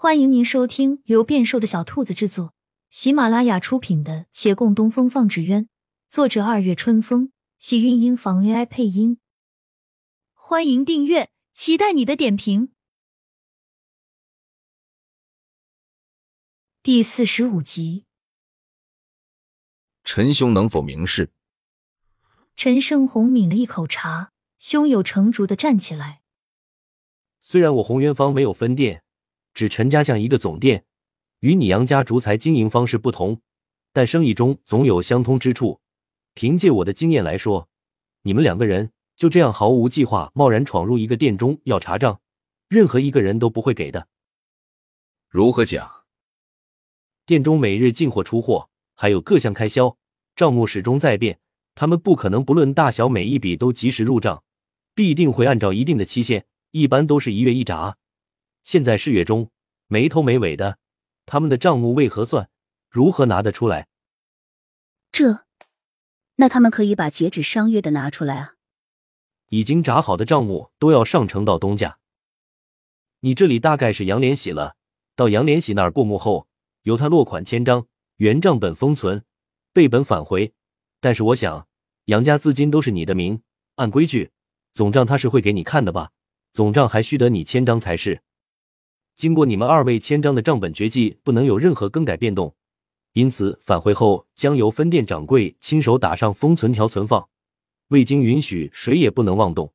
欢迎您收听由变瘦的小兔子制作、喜马拉雅出品的《且共东风放纸鸢》，作者二月春风，喜韵音房 AI 配音。欢迎订阅，期待你的点评。第四十五集，陈兄能否明示？陈胜红抿了一口茶，胸有成竹的站起来。虽然我红源坊没有分店，只陈家巷一个总店，与你杨家竹材经营方式不同，但生意中总有相通之处。凭借我的经验来说，你们两个人就这样毫无计划、贸然闯入一个店中要查账，任何一个人都不会给的。如何讲？店中每日进货、出货，还有各项开销，账目始终在变。他们不可能不论大小每一笔都及时入账，必定会按照一定的期限，一般都是一月一闸。现在是月中，没头没尾的，他们的账目为何算？如何拿得出来？这，那他们可以把截止上月的拿出来啊。已经炸好的账目都要上呈到东家。你这里大概是杨连喜了，到杨连喜那儿过目后，由他落款签章，原账本封存，备本返回。但是我想。杨家资金都是你的名，按规矩，总账他是会给你看的吧？总账还需得你签章才是。经过你们二位签章的账本绝迹，不能有任何更改变动，因此返回后将由分店掌柜亲手打上封存条存放，未经允许，谁也不能妄动。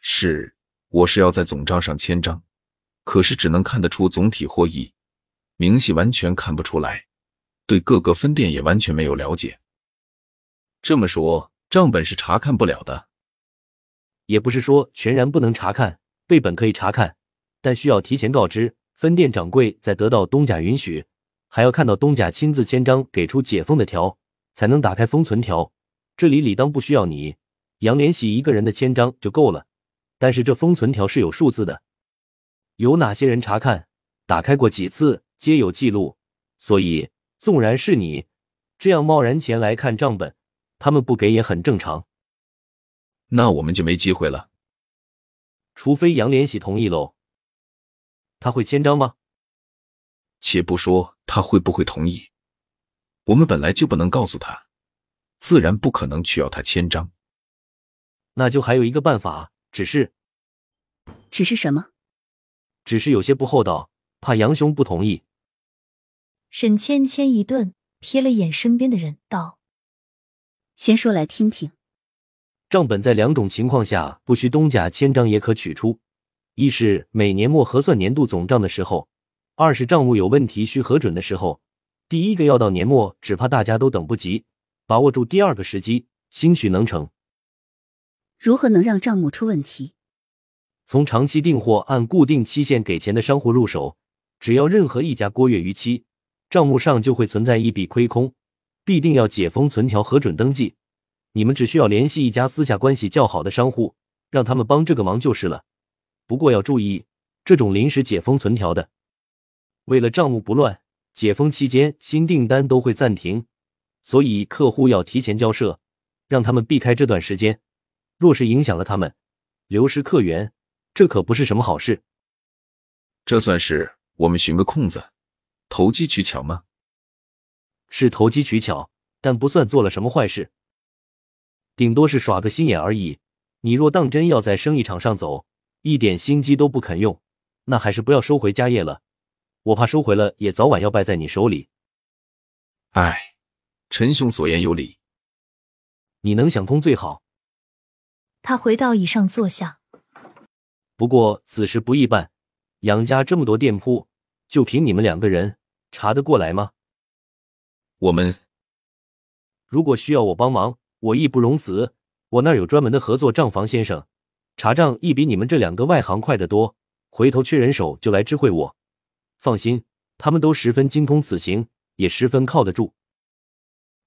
是，我是要在总账上签章，可是只能看得出总体获益，明细完全看不出来，对各个分店也完全没有了解。这么说，账本是查看不了的，也不是说全然不能查看，备本可以查看，但需要提前告知分店掌柜，在得到东家允许，还要看到东家亲自签章给出解封的条，才能打开封存条。这里理当不需要你杨连喜一个人的签章就够了，但是这封存条是有数字的，有哪些人查看，打开过几次，皆有记录，所以纵然是你这样贸然前来看账本。他们不给也很正常，那我们就没机会了。除非杨连喜同意喽。他会签章吗？且不说他会不会同意，我们本来就不能告诉他，自然不可能去要他签章。那就还有一个办法，只是，只是什么？只是有些不厚道，怕杨兄不同意。沈芊芊一顿，瞥了眼身边的人，道。先说来听听。账本在两种情况下不需东家签章也可取出：一是每年末核算年度总账的时候；二是账目有问题需核准的时候。第一个要到年末，只怕大家都等不及。把握住第二个时机，兴许能成。如何能让账目出问题？从长期订货按固定期限给钱的商户入手，只要任何一家过月逾期，账目上就会存在一笔亏空。必定要解封存条核准登记，你们只需要联系一家私下关系较好的商户，让他们帮这个忙就是了。不过要注意，这种临时解封存条的，为了账目不乱，解封期间新订单都会暂停，所以客户要提前交涉，让他们避开这段时间。若是影响了他们，流失客源，这可不是什么好事。这算是我们寻个空子，投机取巧吗？是投机取巧，但不算做了什么坏事，顶多是耍个心眼而已。你若当真要在生意场上走，一点心机都不肯用，那还是不要收回家业了。我怕收回了，也早晚要败在你手里。唉，陈兄所言有理，你能想通最好。他回到椅上坐下。不过此事不易办，杨家这么多店铺，就凭你们两个人查得过来吗？我们如果需要我帮忙，我义不容辞。我那儿有专门的合作账房先生，查账亦比你们这两个外行快得多。回头缺人手就来知会我。放心，他们都十分精通此行，也十分靠得住。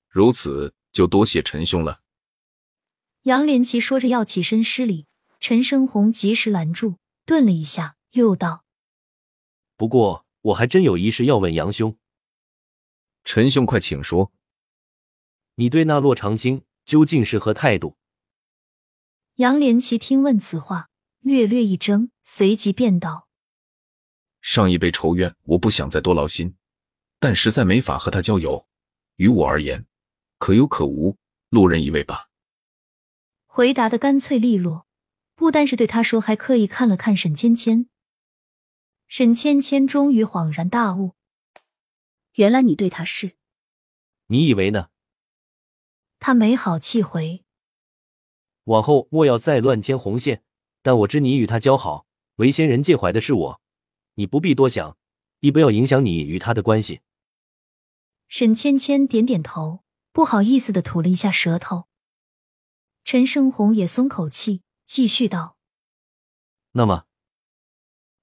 如此就多谢陈兄了。杨连奇说着要起身施礼，陈生红及时拦住，顿了一下，又道：“不过我还真有一事要问杨兄。”陈兄，快请说。你对那洛长青究竟是何态度？杨连奇听问此话，略略一怔，随即便道：“上一辈仇怨，我不想再多劳心，但实在没法和他交友。于我而言，可有可无，路人一位吧。回答的干脆利落，不单是对他说，还刻意看了看沈芊芊。沈芊芊终于恍然大悟，原来你对他是……你以为呢？他没好气回。往后莫要再乱牵红线。但我知你与他交好，为仙人介怀的是我，你不必多想，亦不要影响你与他的关系。沈芊芊点点头，不好意思的吐了一下舌头。陈胜红也松口气，继续道：“那么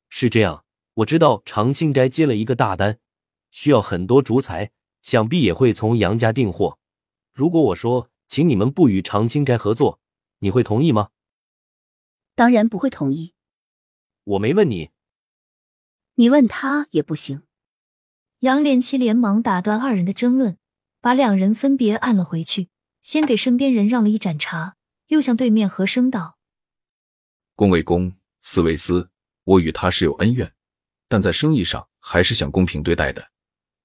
是这样，我知道长青斋接了一个大单，需要很多竹材，想必也会从杨家订货。如果我说，请你们不与长青斋合作，你会同意吗？”当然不会同意。我没问你，你问他也不行。杨连七连忙打断二人的争论，把两人分别按了回去，先给身边人让了一盏茶，又向对面和声道：“公为公，私为私，我与他是有恩怨，但在生意上还是想公平对待的。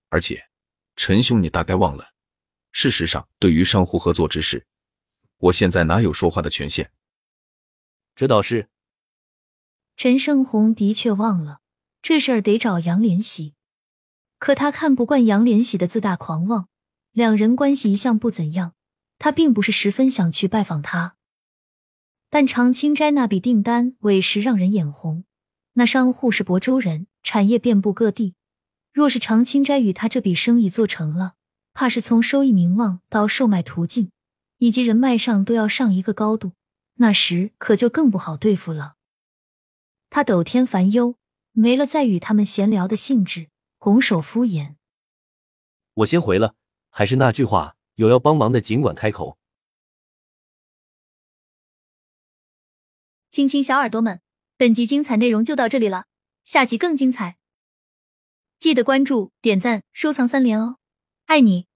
而且，陈兄，你大概忘了，事实上，对于商户合作之事，我现在哪有说话的权限？”这倒是，陈胜红的确忘了这事儿得找杨连喜，可他看不惯杨连喜的自大狂妄，两人关系一向不怎样，他并不是十分想去拜访他。但长青斋那笔订单委实让人眼红，那商户是亳州人，产业遍布各地，若是长青斋与他这笔生意做成了，怕是从收益、名望到售卖途径以及人脉上都要上一个高度。那时可就更不好对付了。他抖天烦忧，没了再与他们闲聊的兴致，拱手敷衍：“我先回了。还是那句话，有要帮忙的尽管开口。”亲亲小耳朵们，本集精彩内容就到这里了，下集更精彩，记得关注、点赞、收藏三连哦，爱你！